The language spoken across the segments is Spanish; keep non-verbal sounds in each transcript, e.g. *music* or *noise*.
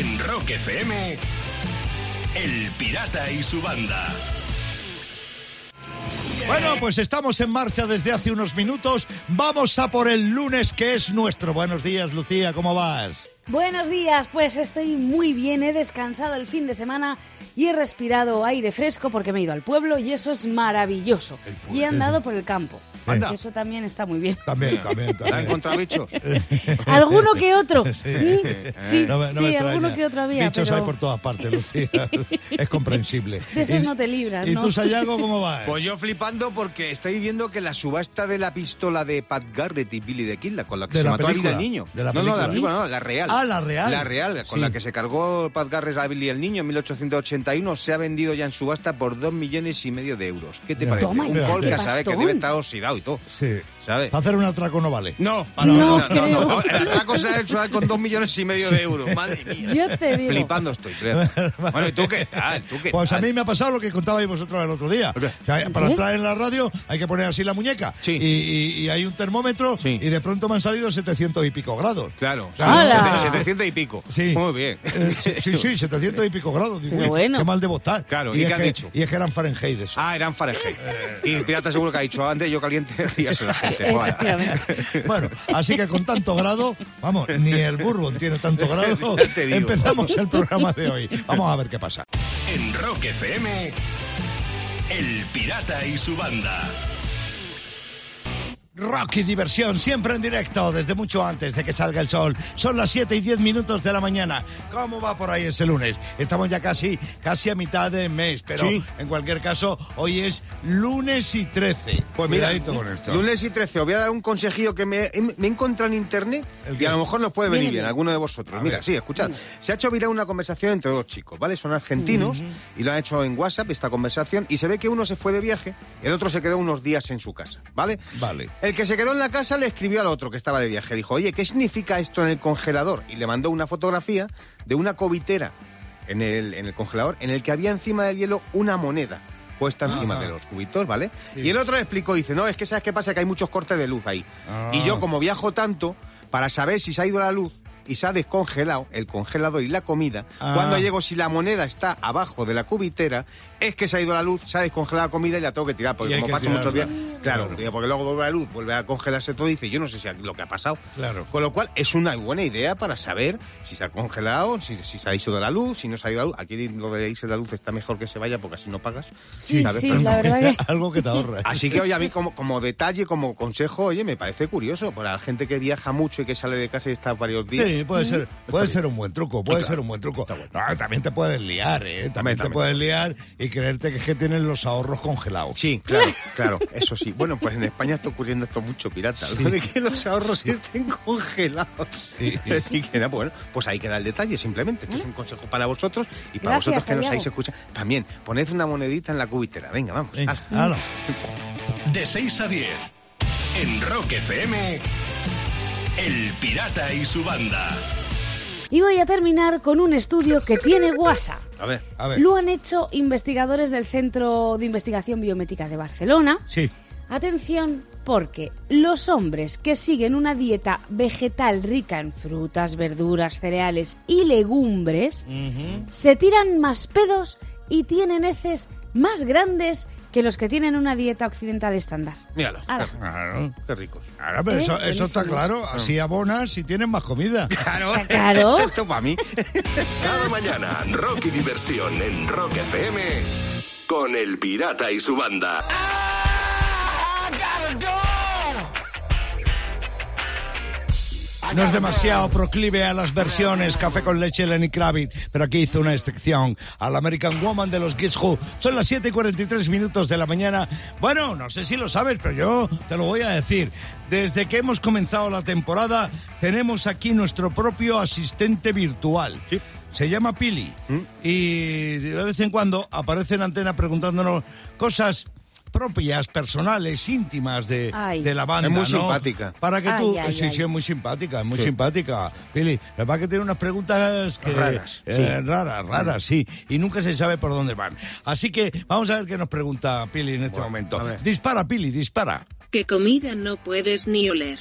En Rock FM, El Pirata y su banda. Bueno, pues estamos en marcha desde hace unos minutos. Vamos a por el lunes que es nuestro. Buenos días, Lucía, ¿cómo vas? Buenos días, pues estoy muy bien, he descansado el fin de semana y he respirado aire fresco porque me he ido al pueblo y eso es maravilloso. Y he andado por el campo. Anda. Eso también está muy bien. También, también, ¿La has también. encontrado bichos? *laughs* ¿Alguno que otro? Sí. ¿Mm? Sí, No me- no sí, alguno que otro había. Bichos pero hay por todas partes, *laughs* Lucía. Es comprensible. De esos ¿Y- no te libras, ¿Y ¿no? tú, Sayago, cómo *laughs* vas? Pues yo flipando porque estoy viendo que la subasta de la pistola de Pat Garrett y Billy the Kid, la con la que De se la mató película, el niño. de la no, no, película. la película, no, la real. Ah, la real. La real, con Sí. la que se cargó Pat Garrett a Billy el niño en 1881, se ha vendido ya en subasta por dos millones y medio de euros. ¿Qué te Mira, parece? Toma Un gol que sabe que debe estar oxidado y todo. Sí. ¿Sabes? Para hacer un atraco no vale. No, Ah, no, no, no, creo. no, no. El atraco se ha hecho con dos millones y medio de euros. Madre mía. *laughs* Yo te digo. Flipando estoy, creo. *laughs* Bueno, ¿y tú qué tal? ¿Tú qué Pues a mí me ha pasado lo que contabais vosotros el otro día. ¿Qué? O sea, para ¿Qué? entrar en la radio hay que poner así la muñeca. Sí. Y, y- y hay un termómetro Sí. y de pronto me han salido 700 y pico grados. Claro, ¡Hala! 700 y pico. Sí. Muy bien. Eh, sí, sí, sí, 700 y pico grados. Digo, Qué uy, bueno. qué mal debo estar. Claro, ¿y es qué que, dicho? Y es que eran Fahrenheit eso. Ah, eran Fahrenheit. Y el pirata seguro que ha dicho antes, yo caliente, *laughs* ríase la Bueno, así que con tanto grado, vamos, ni el Bourbon tiene tanto *laughs* grado. Digo. Empezamos el programa de hoy. Vamos a ver qué pasa. En Rock FM, El Pirata y su banda. Rock y diversión, siempre en directo, desde mucho antes de que salga el sol. Son las 7 y 10 minutos de la mañana. ¿Cómo va por ahí ese lunes? Estamos ya casi, casi a mitad de mes, pero Sí. en cualquier caso, hoy es lunes y 13. Pues mira, Cuidadito con esto. lunes y 13, os voy a dar un consejillo que me, me en internet ¿El y a lo mejor nos puede venir bien, bien. alguno de vosotros. Mira, sí, escuchad. Se ha hecho viral una conversación entre dos chicos, ¿vale? Son argentinos y lo han hecho en WhatsApp esta conversación y se ve que uno se fue de viaje, el otro se quedó unos días en su casa, ¿vale? Vale. El que se quedó en la casa le escribió al otro que estaba de viaje. Dijo, oye, ¿qué significa esto en el congelador? Y le mandó una fotografía de una cobitera en el, en el congelador en el que había encima del hielo una moneda puesta encima Ajá. de los cubitos, ¿vale? Sí. Y el otro le explicó, dice, no, es que sabes qué pasa, que hay muchos cortes de luz ahí. Ah. Y yo como viajo tanto, para saber si se ha ido la luz y se ha descongelado el congelador y la comida, Ah. cuando llego si la moneda está abajo de la cubitera, es que se ha ido la luz, se ha descongelado la comida y la tengo que tirar, porque como paso muchos días, claro, porque luego vuelve la luz, vuelve a congelarse todo y dice, yo no sé si lo que ha pasado. Claro. Con lo cual es una buena idea para saber si se ha congelado, si, si se ha ido de la luz, si no se ha ido de la luz. Aquí lo de irse de la luz está mejor que se vaya porque así no pagas. Sí, ¿sabes? sí, Pero- la verdad que... *laughs* Algo que te ahorra. Así que, oye, a mí como, como detalle, como consejo, oye, me parece curioso. Para la gente que viaja mucho y que sale de casa y está varios días. Sí, puede ser, puede ser un buen truco, puede claro. ser un buen truco. No, también te puedes liar, ¿eh? También, También, te también. puedes liar y creerte que es que tienen los ahorros congelados. Sí, claro, claro, eso sí. Bueno, pues en España está ocurriendo esto mucho, pirata. Sí. Lo de que los ahorros estén congelados. Sí. *laughs* Así que, nada, bueno, pues ahí queda el detalle, simplemente, que es un consejo para vosotros y para Gracias, vosotros que nos habéis escuchado. También, poned una monedita en la cubitera. Venga, vamos. Venga, hala. hala. De 6 a 10, en Rock FM, El Pirata y su banda. Y voy a terminar con un estudio que tiene WhatsApp. A ver. A ver. Lo han hecho investigadores del Centro de Investigación Biomédica de Barcelona. Sí. Atención, porque los hombres que siguen una dieta vegetal rica en frutas, verduras, cereales y legumbres se tiran más pedos y tienen heces más grandes que los que tienen una dieta occidental estándar. Míralo. Ala. Claro. Qué ricos. Claro, pero ¿Eh? eso, eso está claro. Así abonas y tienes más comida. *laughs* Claro. Claro. *laughs* Esto para mí. *laughs* Cada mañana, rock y diversión en Rock FM, con El Pirata y su banda. No es demasiado proclive a las versiones Café con leche Lenny Kravitz, pero aquí hizo una excepción al American Woman de los Kids Who. Son las 7 y 43 minutos de la mañana. Bueno, no sé si lo sabes, pero yo te lo voy a decir. Desde que hemos comenzado la temporada, tenemos aquí nuestro propio asistente virtual. Sí. Se llama Pili. Y de vez en cuando aparece en antena preguntándonos cosas propias, personales, íntimas de, de la banda. Es muy ¿no? simpática. Para que Ay, tú... ay, sí, ay. sí, es muy simpática, es muy Sí. simpática. Pili, la verdad que tiene unas preguntas que, Raras, eh, sí. raras, raras, sí. Y nunca se sabe por dónde van. Así que vamos a ver qué nos pregunta Pili en este Bueno, momento. Dispara, Pili, dispara. ¿Qué comida no puedes ni oler?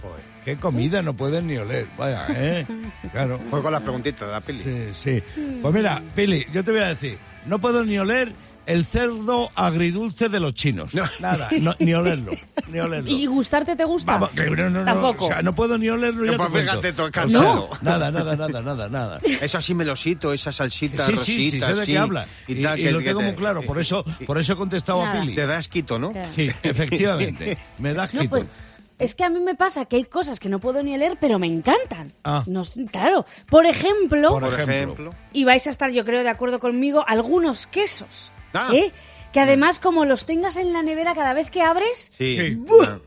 Joder. ¿Qué comida no pueden ni oler? Vaya, ¿eh? *laughs* Claro. Voy con las preguntitas de la peli. Sí, sí. Pues mira, Pili, yo te voy a decir, no puedo ni oler el cerdo agridulce de los chinos. Nada, no, ni olerlo, ni olerlo. ¿Y gustarte te gusta? Vamos, que no, no, no, Tampoco. o sea, no puedo ni olerlo, ya Pues fíjate, todo cansado. *laughs* Nada, nada, nada, nada, nada. Eso así melosito, esa salsita Sí, sí, sí, rosita, sé de sí, qué habla. Y, tal, y que- lo que tengo te- muy claro, por eso, *laughs* por eso he contestado a Nada. Pili. Te da asquito, ¿no? Claro. Sí, *laughs* efectivamente. Me da No, asquito. pues es que a mí me pasa que hay cosas que no puedo ni leer, pero me encantan. Ah. No claro. Por ejemplo, Por ejemplo. y vais a estar, yo creo, de acuerdo conmigo, algunos quesos. Ah. ¿eh? Que además, como los tengas en la nevera cada vez que abres, Sí. Sí. Una,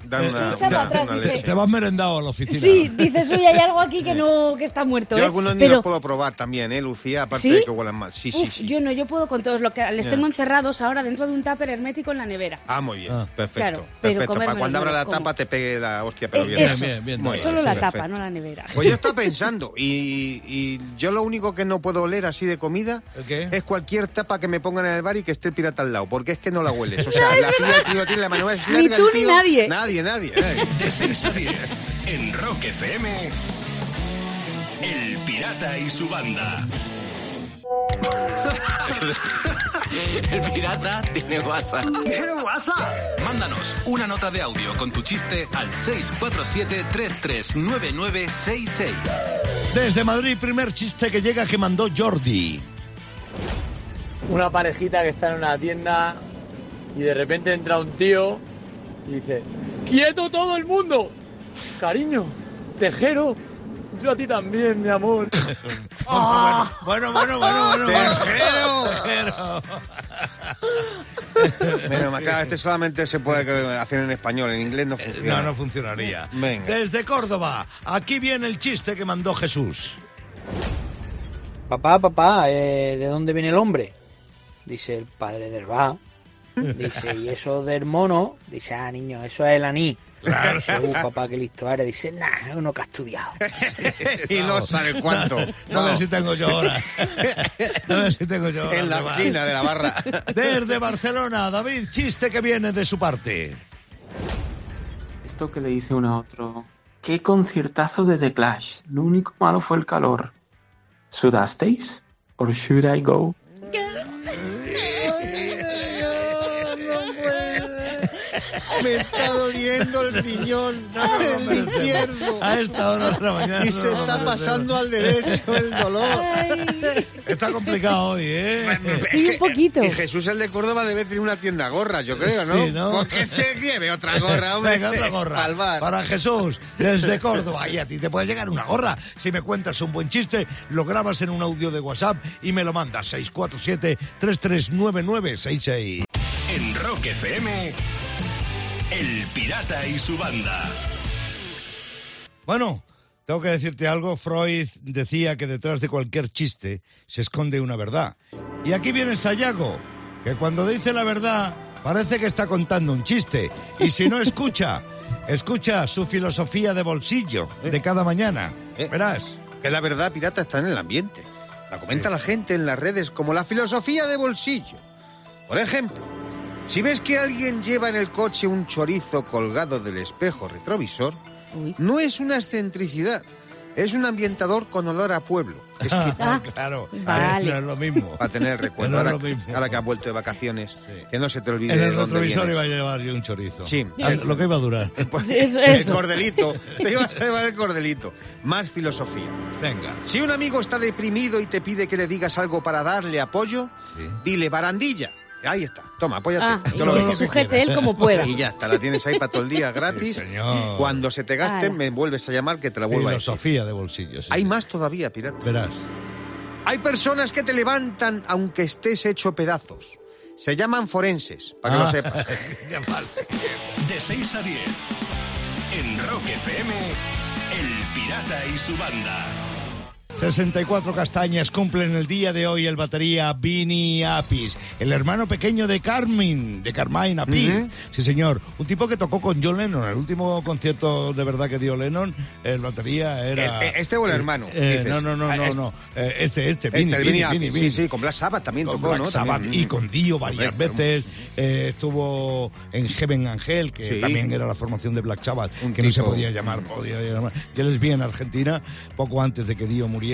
Echa para dan atrás, una dice. Te vas merendado a la oficina. sí, dices, uy, hay algo aquí que no que está muerto. Yo ¿eh? algunos ni los puedo probar también, ¿eh, Lucía? Aparte ¿Sí? de que huelan mal. Sí, sí, uf, sí. yo no, yo puedo con todos. Lo que les tengo encerrados ahora dentro de un tupper hermético en la nevera. Ah, muy bien. Ah. Perfecto. Claro, pero perfecto. Para cuando abra los la como. tapa te pegue la hostia, pero Eh, bien. eso, bien, bien, bien. solo sí, la perfecto. tapa, no la nevera. Pues yo *laughs* estaba pensando, y, y yo lo único que no puedo oler así de comida es cualquier tapa que me pongan en el bar y que esté el pirata al lado, porque es que no la hueles. O *laughs* sea, la pilla tío tiene la mano es Ni tú ni nadie. Nadie, nadie. *laughs* De 6 a 10 en Rock FM. El Pirata y su banda. *laughs* El pirata tiene WhatsApp. ¿Tiene WhatsApp? Mándanos una nota de audio con tu chiste al 647-339966. Desde Madrid, primer chiste que llega que mandó Jordi. Una parejita que está en una tienda y de repente entra un tío y dice, ¡Quieto todo el mundo! Cariño, tejero, yo a ti también, mi amor. *laughs* Bueno, bueno, bueno, bueno. ¡Tejero! Tejero. Menos mal, claro, este solamente se puede hacer en español, en inglés no funciona. No, no funcionaría. Venga. Desde Córdoba, aquí viene el chiste que mandó Jesús. Papá, papá, eh, ¿de dónde viene el hombre? Dice el padre del va. Dice, ¿y eso del mono? Dice, ah, niño, eso es el aní. Dice, uh, papá, qué listo eres. Dice, nah, es uno que ha estudiado. *laughs* y no sabe cuánto. No No. sé si tengo yo ahora. No sé si tengo yo ahora. En la esquina de la barra. Desde Barcelona, David, chiste que viene de su parte. Esto que le dice uno a otro. Qué conciertazo de The Clash. Lo único malo fue el calor. ¿Sudasteis? ¿Or should I go? Me está doliendo el riñón, el izquierdo. A esta hora de la mañana. Y se está pasando al derecho el dolor. Ay, Está complicado hoy, ¿eh? sí, un poquito. Y Jesús el de Córdoba debe tener una tienda gorras, yo creo, ¿no? Sí, ¿no? Porque se lleve otra gorra, hombre. Venga, otra gorra. Al bar. Para Jesús, desde Córdoba. Y a ti te puede llegar una gorra. Si me cuentas un buen chiste, lo grabas en un audio de WhatsApp y me lo mandas. 647-339966. En Rock FM. El Pirata y su banda. Bueno, tengo que decirte algo. Freud decía que detrás de cualquier chiste se esconde una verdad. Y aquí viene Sayago, que cuando dice la verdad parece que está contando un chiste. Y si no escucha, *laughs* escucha su filosofía de bolsillo de cada mañana. Eh. Verás. Que la verdad pirata está en el ambiente. La comenta la gente en las redes como la filosofía de bolsillo. Por ejemplo, si ves que alguien lleva en el coche un chorizo colgado del espejo retrovisor, Uy. no es una excentricidad, es un ambientador con olor a pueblo. Es que Ah, claro, vale. no es lo mismo. *laughs* para tener el *laughs* recuerdo. No Ahora, mismo. ahora que has vuelto de vacaciones, Sí. que no se te olvide En de el dónde retrovisor vienes. iba a llevar yo un chorizo. Sí. Ah, Lo que iba a durar. *laughs* Pues, Sí, eso, el cordelito. Te ibas a llevar el cordelito. Más filosofía. Venga. Si un amigo está deprimido y te pide que le digas algo para darle apoyo, Sí. dile barandilla. Ahí está. Toma, apóyate. Ah, y que se sujete él como pueda. Y ya está, la tienes ahí para todo el día gratis. Sí, señor. Cuando se te gaste, me vuelves a llamar que te la vuelva a decir. Filosofía de bolsillo. sí, Hay sí. más todavía, pirata. Verás. Hay personas que te levantan aunque estés hecho pedazos. Se llaman forenses, para que lo Ah, sepas. *laughs* De 6 a 10. En Rock FM. El Pirata y su banda. 64 castañas cumplen el día de hoy el batería Vini Apis, el hermano pequeño de Carmen, de Carmine Apis. Sí, señor. Un tipo que tocó con John Lennon. El último concierto de verdad que dio Lennon, el batería era... El- este o el hermano, Eh, dices. no, no, no, Ah, no, este. no. Eh, este, este, Este, Apis, Vini, sí, sí, con Black Sabbath también Con tocó, Black ¿no? Sabbath También. y con Dio varias Correcto. veces. Eh, estuvo en Heaven Angel, que Sí. también era la formación de Black Sabbath, Un que no se podía llamar, podía llamar. Yo les vi en Argentina poco antes de que Dio muriera,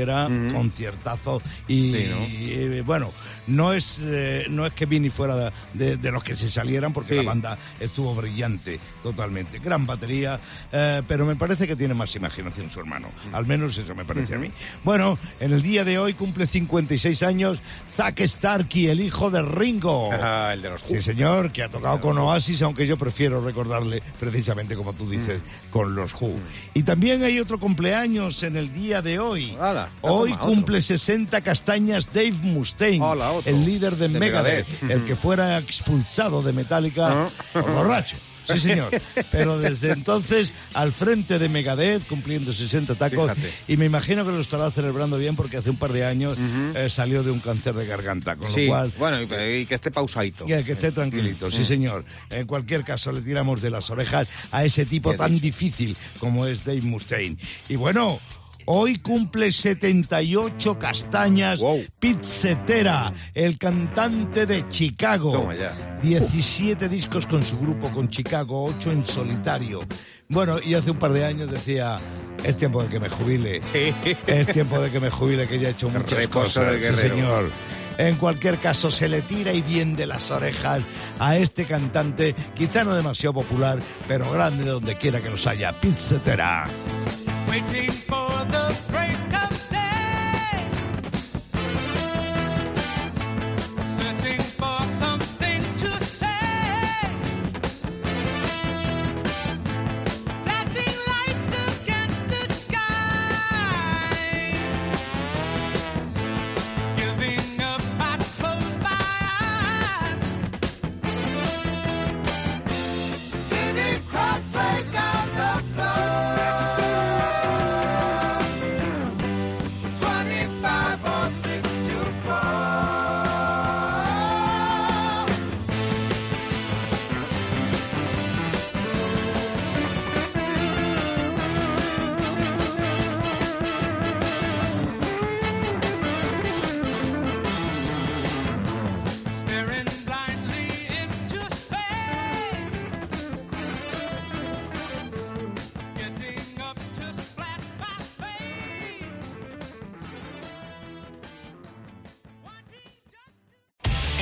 conciertazo. Y, Sí, ¿no? y, eh, bueno, no es, eh, no es que Vini fuera de, de los que se salieran, porque Sí. la banda estuvo brillante totalmente. Gran batería, eh, pero me parece que tiene más imaginación su hermano. Al menos eso me parece a mí. Bueno, en el día de hoy cumple 56 años Zack Starkey, el hijo de Ringo. El de los Sí, señor, que ha tocado con Oasis, aunque yo prefiero recordarle precisamente como tú dices, Mm. con los Who. Y también hay otro cumpleaños en el día de hoy. Hoy cumple 60 castañas Dave Mustaine, Hola, el líder de, De Megadeth, Megadeth. el que fuera expulsado de Metallica Ah. por borracho. Sí, señor. Pero desde entonces al frente de Megadeth, cumpliendo 60 tacos. Fíjate. Y me imagino que lo estará celebrando bien porque hace un par de años eh, salió de un cáncer de garganta. Con Sí, lo cual, bueno, y, y que esté pausadito. que, que esté tranquilito, sí señor. En cualquier caso, le tiramos de las orejas a ese tipo tan dicho. difícil como es Dave Mustaine. Y bueno, hoy cumple 78 castañas Wow. Pete Cetera, el cantante de Chicago. Toma ya. 17 discos con su grupo con Chicago, 8 en solitario. Bueno, y hace un par de años decía, es tiempo de que me jubile. Es tiempo de que me jubile, que ya he hecho muchas reposo cosas. Sí, señor. En cualquier caso, se le tira y bien de las orejas a este cantante, quizá no demasiado popular, pero grande donde quiera que los haya, Pete Cetera. Waiting for the break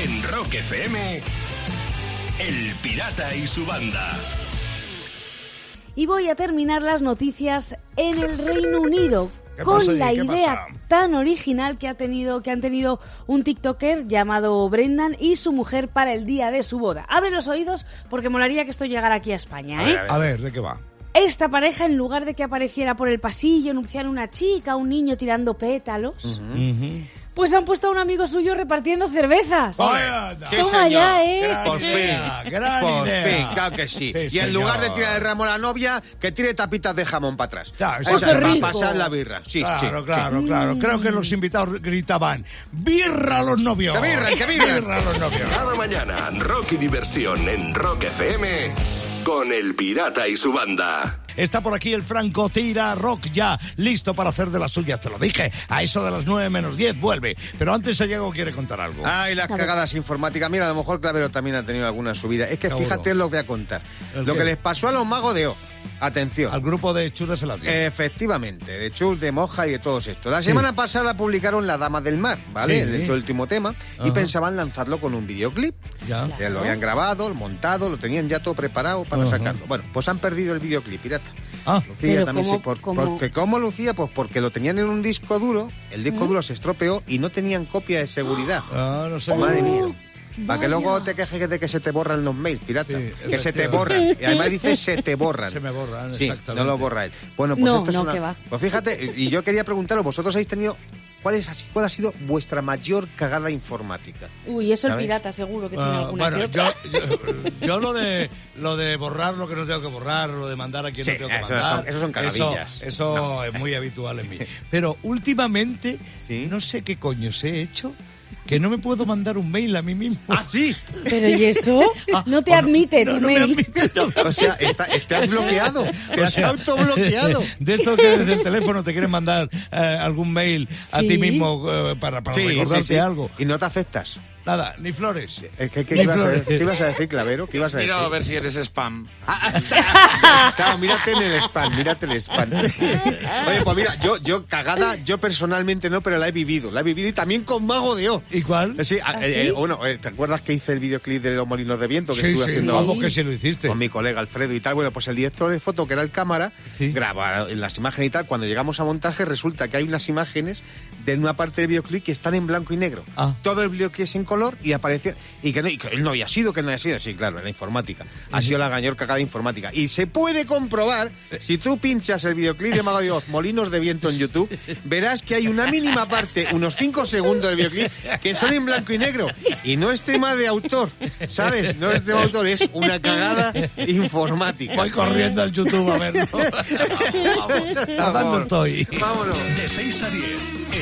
En Rock FM, El Pirata y su banda. Y voy a terminar las noticias en el Reino Unido *laughs* ¿Qué con la ¿Qué idea pasa? tan original que ha tenido que han tenido un TikToker llamado Brendan y su mujer para el día de su boda. Abre los oídos porque molaría que esto llegara aquí a España, ¿eh? A ver, ¿de qué va? Esta pareja, en lugar de que apareciera por el pasillo, anunciar una chica, un niño tirando pétalos, pues han puesto a un amigo suyo repartiendo cervezas. Vaya, Sí, Toma señor. ya, ¿eh? Gran Por idea, fin, gran por idea. fin, claro que sí. Sí, y en lugar de tirar el ramo a la novia, que tire tapitas de jamón para atrás. Claro, Esa para pasar la birra. Sí, claro, sí, claro, sí. claro. Creo que los invitados gritaban ¡Birra a los novios! ¡Que birra, que birra! a los novios! Cada mañana, rock y diversión en Rock FM con El Pirata y su banda. Está por aquí el Franco Tira Rock ya, listo para hacer de las suyas, te lo dije. A eso de las 9 menos 10 vuelve. Pero antes Diego quiere contar algo. Ay, las cagadas informáticas. Mira, a lo mejor Clavero también ha tenido alguna subida. Es que Seguro. fíjate, lo voy a contar. ¿El Lo qué? que les pasó a los magos de O. Atención. Al grupo de Churas en la tierra. Efectivamente, de Chus, de Moja y de todos estos. La semana pasada publicaron La Dama del Mar, ¿vale? Sí. El, último tema. Y pensaban lanzarlo con un videoclip. Ya. Ya lo habían grabado, montado, lo tenían ya todo preparado para Ajá. sacarlo. Bueno, pues han perdido el videoclip, pirata. Ah, Lucía Pero también ¿cómo- sí, por- cómo? porque ¿cómo Lucía? Pues porque lo tenían en un disco duro, el disco duro se estropeó y no tenían copia de seguridad. ah, no sé. Madre mía. Para que luego te quejes de que se te borran los mails, pirata. Sí, que se te borran. Y además dice *laughs* se te borran. Se me borran, Sí, exactamente. no lo borra él. Bueno, pues No, esto es no, una- que va. Pues fíjate, y yo quería preguntaros, ¿vosotros habéis tenido ¿Cuál, es así, ¿Cuál ha sido vuestra mayor cagada informática? Uy, eso el ¿Sabes? pirata seguro que tiene Ah, alguna bueno, yo, yo, yo lo de lo de borrar lo que no tengo que borrar, lo de mandar a quien Sí, no tengo que eso mandar. son- eso son cagadillas. Eso, eso es muy habitual en mí. Pero últimamente Sí. no sé qué coño se he hecho que no me puedo mandar un mail a mí mismo. ¡Ah, sí! Pero ¿y eso? No te admite No, tu no me mail. admite, no. O sea, está- *laughs* te has bloqueado. Te O has sea, autobloqueado. De esto que desde el teléfono te quieren mandar eh, algún mail a Sí. ti mismo eh, para, para Sí, recordarte sí, sí. algo. Y no te afectas. Nada, ni flores. ¿Qué, qué Ni ibas, a flores. decir, ¿Qué ibas a decir, Clavero? ¿Qué ibas a decir? Mira a ver si eres spam. Claro, *laughs* mírate en el spam, mírate el spam. *laughs* Oye, pues mira, yo, yo cagada, yo personalmente no, pero la he vivido. La he vivido y también con Mago de O. ¿Y cuál? Eh, Sí, ¿Ah, eh, sí? eh, bueno, eh, ¿te acuerdas que hice el videoclip de los molinos de viento que Sí, estuve sí, haciendo vamos que sí lo hiciste. con mi colega Alfredo y tal? Bueno, pues el director de foto, que era el cámara, Sí. graba las imágenes y tal. Cuando llegamos a montaje, resulta que hay unas imágenes de una parte del videoclip que están en blanco y negro. Ah. Todo el videoclip es en color y aparecía. Y que, no, y que él no había sido, que no había sido. Sí, claro, en la informática. Ha sido la gañor cagada informática. Y se puede comprobar, si tú pinchas el videoclip de Mago de Oz, Molinos de Viento en YouTube, verás que hay una mínima parte, unos 5 segundos del videoclip, que son en blanco y negro. Y no es tema de autor, ¿sabes? No es tema de autor, es una cagada informática. Voy corriendo al YouTube a verlo. *laughs* Nadando estoy. Vámonos. De 6 a 10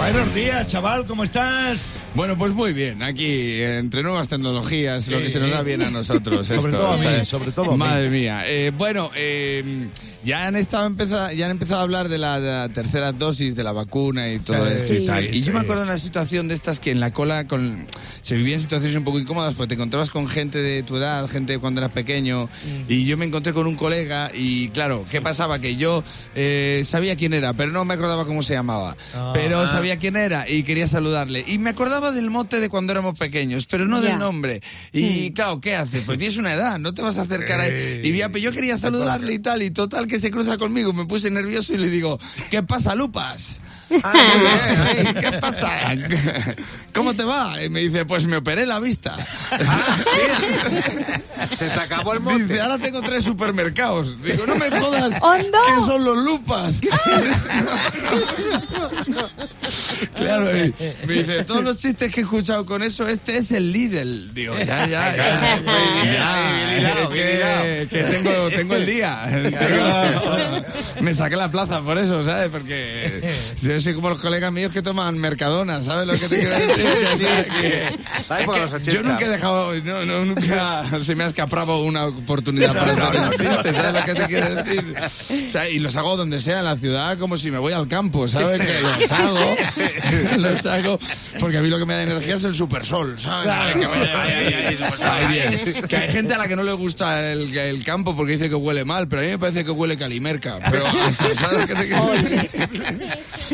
Buenos días, chaval, ¿cómo estás? Bueno, pues muy bien. Aquí, entre nuevas tecnologías, lo Sí. que se nos da bien a nosotros. Sobre esto, todo a mí, ¿sabes? sobre todo a mí. Madre mía. Eh, bueno, eh, ya han estado empeza- ya han empezado a hablar de la, de la tercera dosis de la vacuna y todo Sí, esto y sí, tal. sí. Y yo me acuerdo de una situación de estas que en la cola con, se vivían situaciones un poco incómodas porque te encontrabas con gente de tu edad, gente de cuando eras pequeño. Mm. Y yo me encontré con un colega y claro, ¿qué pasaba? Que yo eh, sabía quién era, pero no me acordaba cómo se llamaba. Ah. Pero sabía quién era y quería saludarle. Y me acordaba del mote de cuando éramos pequeños, pero no Ya. del nombre. Y claro, ¿qué haces? Pues tienes una edad, no te vas a acercar ahí. Y ya, pero yo quería saludarle y tal, y total que se cruza conmigo, me puse nervioso y le digo, ¿qué pasa, Lupas? Ah, ¿Qué *laughs* pasa? *laughs* ¿Cómo te va? Y me dice, pues me operé la vista. *laughs* Se te acabó el monte. Dice, ahora tengo tres supermercados. Digo, no me jodas. ¡Hondo! ¿Qué son los lupas? *laughs* claro, y me dice, todos los chistes que he escuchado con eso, este es el Lidl. Digo, ya, ya, ya. Ya, que, que tengo, tengo el día. Tengo- me saqué la plaza por eso, ¿sabes? Porque yo soy como los colegas míos que toman Mercadona, ¿sabes lo que te quiero decir? Sí, sí. Los Yo 80. nunca he dejado, no, no, nunca *laughs* se me ha escapado una oportunidad para hacer un *laughs* chiste, ¿sabes lo que te quiero decir? O sea, y los hago donde sea, en la ciudad, como si me voy al campo, ¿sabes? Que los hago, *laughs* los hago, porque a mí lo que me da energía es el supersol, ¿sabes? Que, vaya, supersol, ahí bien. que hay gente a la que no le gusta el, el campo porque dice que huele mal, pero a mí me parece que huele calimerca. Pero, ¿sabes lo que te quiero decir?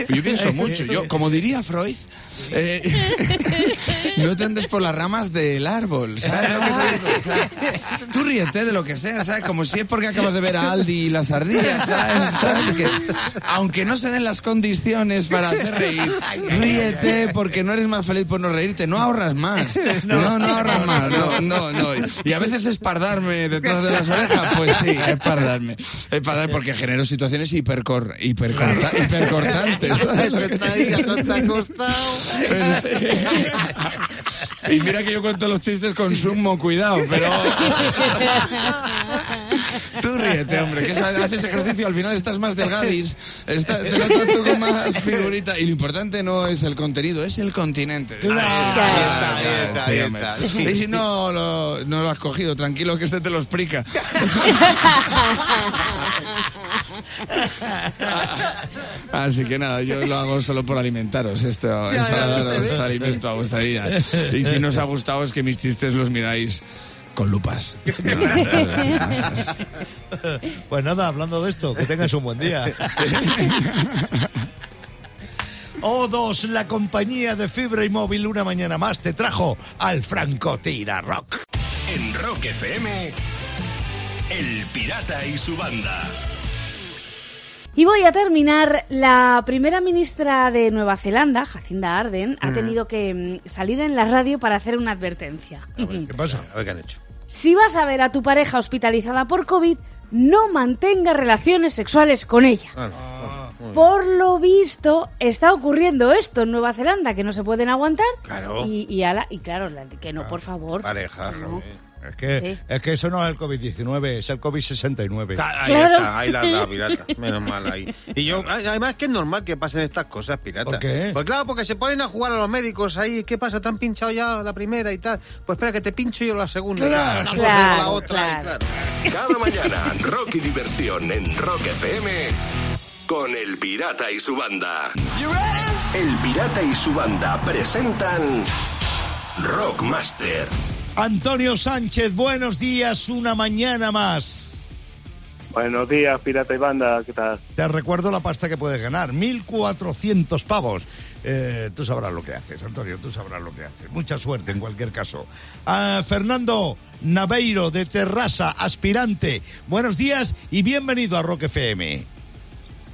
Yo pienso mucho, yo, como diría Freud, eh, *laughs* no te andes por las ramas del árbol, ¿sabes lo que te digo? O sea, tú ríete de lo que sea, ¿sabes? Como si es porque acabas de ver a Aldi y las ardillas, ¿sabes? ¿Sabes? Que, aunque no se den las condiciones para hacer reír, ríete porque no eres más feliz por no reírte, no ahorras más. No, no ahorras más, no, no, no. Y a veces es pardarme detrás de las orejas, pues sí, es pardarme. Es pardarme porque genero situaciones hipercor, hipercorta- hipercortantes. ¿sabes? *laughs* Y mira que yo cuento los chistes con sumo cuidado, pero... Tú ríete, hombre, que haces ejercicio, al final estás más delgadis, estás, te notas tú con más figurita. Y lo importante no es el contenido, es el continente. Ahí está, ahí está. Y si no lo, no lo has cogido, tranquilo que este te lo explica. *laughs* *laughs* Así que nada, yo lo hago solo por alimentaros. Esto es para daros alimento a vuestra vida. Y si no os ha gustado es que mis chistes los miráis con lupas. *laughs* Pues nada, hablando de esto, que tengas un buen día. *laughs* O2, la compañía de fibra y móvil una mañana más te trajo al Francotira Rock. En Rock FM, El Pirata y su banda. Y voy a terminar. La primera ministra de Nueva Zelanda, Jacinda Arden, ha Mm. tenido que mm, salir en la radio para hacer una advertencia. ¿Qué pasa? A ver qué han hecho. Si vas a ver a tu pareja hospitalizada por COVID, no mantenga relaciones sexuales con ella. Ah, no. Bien. Por lo visto, está ocurriendo esto en Nueva Zelanda, que no se pueden aguantar. Claro. Y, y, ala- y claro, la- que no, por favor. Pareja, No. Es que, Sí. es que eso no es el COVID-19, es el COVID-69. Ah, Ahí Claro. está, ahí la has dado, pirata. *laughs* Menos mal ahí. Y yo, además que es normal que pasen estas cosas, pirata. ¿Por qué? Pues claro, porque se ponen a jugar a los médicos ahí. ¿Qué pasa? ¿Te han pinchado ya la primera y tal? Pues espera, que te pincho yo la segunda. Claro. Con la Claro, otra, y claro. Cada mañana, Rock y Diversión en Rock FM con El Pirata y su banda. El Pirata y su banda presentan Rockmaster. Antonio Sánchez, buenos días, una mañana más. Buenos días, Pirata y Banda, ¿qué tal? Te recuerdo la pasta que puedes ganar, 1.400 pavos. Eh, tú sabrás lo que haces, Antonio, tú sabrás lo que haces. Mucha suerte en cualquier caso. Ah, Fernando Naveiro de Terrassa, aspirante. Buenos días y bienvenido a Rock FM.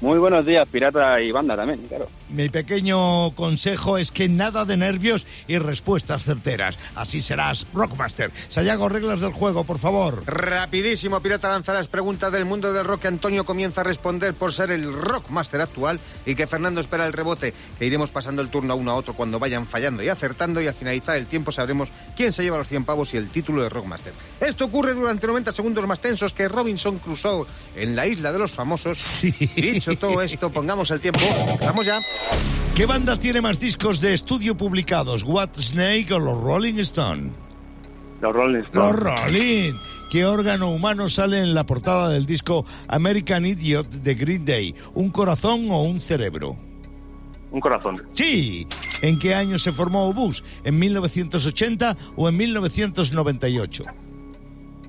Muy buenos días, Pirata y Banda también, claro. Mi pequeño consejo es que nada de nervios y respuestas certeras. Así serás Rockmaster. Sayago, reglas del juego, por favor. Rapidísimo, Pirata lanza las preguntas del mundo del rock Antonio comienza a responder por ser el rockmaster actual y que Fernando espera el rebote, que iremos pasando el turno a uno a otro cuando vayan fallando y acertando y al finalizar el tiempo sabremos quién se lleva los 100 pavos y el título de rockmaster. Esto ocurre durante 90 segundos más tensos que Robinson Crusoe en la isla de los famosos. Dicho todo esto, pongamos el tiempo. Vamos ya. ¿Qué banda tiene más discos de estudio publicados? ¿What Snake o los Rolling Stone? Los Rolling Los Stones. Rolling. ¿Qué órgano humano sale en la portada del disco American Idiot de Green Day? ¿Un corazón o un cerebro? Un corazón. Sí. ¿En qué año se formó Obús? ¿En 1980 o en 1998?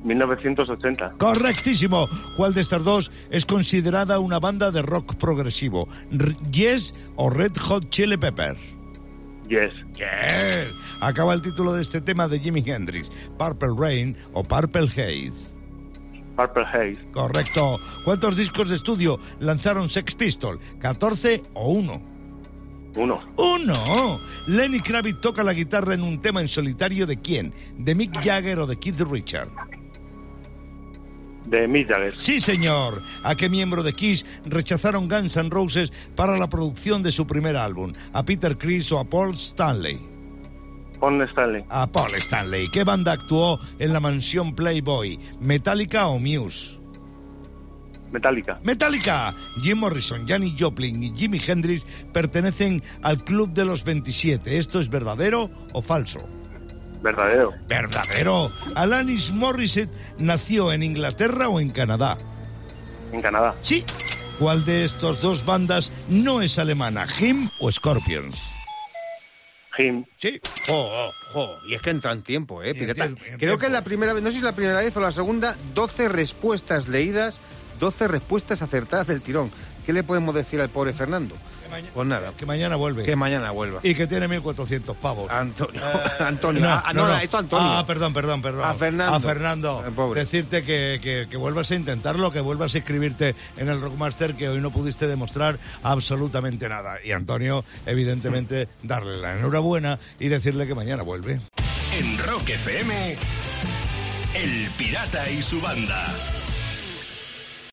1980. Correctísimo. ¿Cuál de estas dos es considerada una banda de rock progresivo? ¿Yes o Red Hot Chili Pepper? Yes. Yes. Acaba el título de este tema de Jimi Hendrix. Purple Rain o Purple Haze. Purple Haze. Correcto. ¿Cuántos discos de estudio lanzaron Sex Pistol? ¿14 o 1? Uno. ¡Uno! Lenny Kravitz toca la guitarra en un tema en solitario de quién? ¿De Mick Jagger o de Keith Richard? De Mick Jagger. Sí, señor. ¿A qué miembro de Kiss rechazaron Guns N' Roses para la producción de su primer álbum? ¿A Peter Criss o a Paul Stanley? Paul Stanley. A Paul Stanley. ¿Qué banda actuó en la mansión Playboy? ¿Metallica o Muse? Metallica. Metallica. Jim Morrison, Janis Joplin y Jimi Hendrix pertenecen al Club de los 27. ¿Esto es verdadero o falso? Verdadero. Verdadero. Alanis Morissette nació en Inglaterra o en Canadá. En Canadá. Sí. ¿Cuál de estos dos bandas no es alemana? ¿Him o Scorpions? Him. Sí. Jo, oh, jo, y es que entra en tiempo, ¿eh, pirata? en Creo que es la primera vez, no sé si es la primera vez o la segunda, 12 respuestas leídas, 12 respuestas acertadas del tirón. ¿Qué le podemos decir al pobre Fernando? Pues nada, Que mañana vuelve. que mañana vuelva. Y que tiene 1.400 pavos. Antonio, *laughs* Antonio, ah, no, no, esto Antonio. Ah, perdón, perdón, perdón. A Fernando. A Fernando. Eh, pobre. Decirte que, que- que vuelvas a intentarlo, que vuelvas a inscribirte en el Rockmaster, que hoy no pudiste demostrar absolutamente nada. Y Antonio, evidentemente, darle la enhorabuena y decirle que mañana vuelve. En Rock FM, El Pirata y su banda.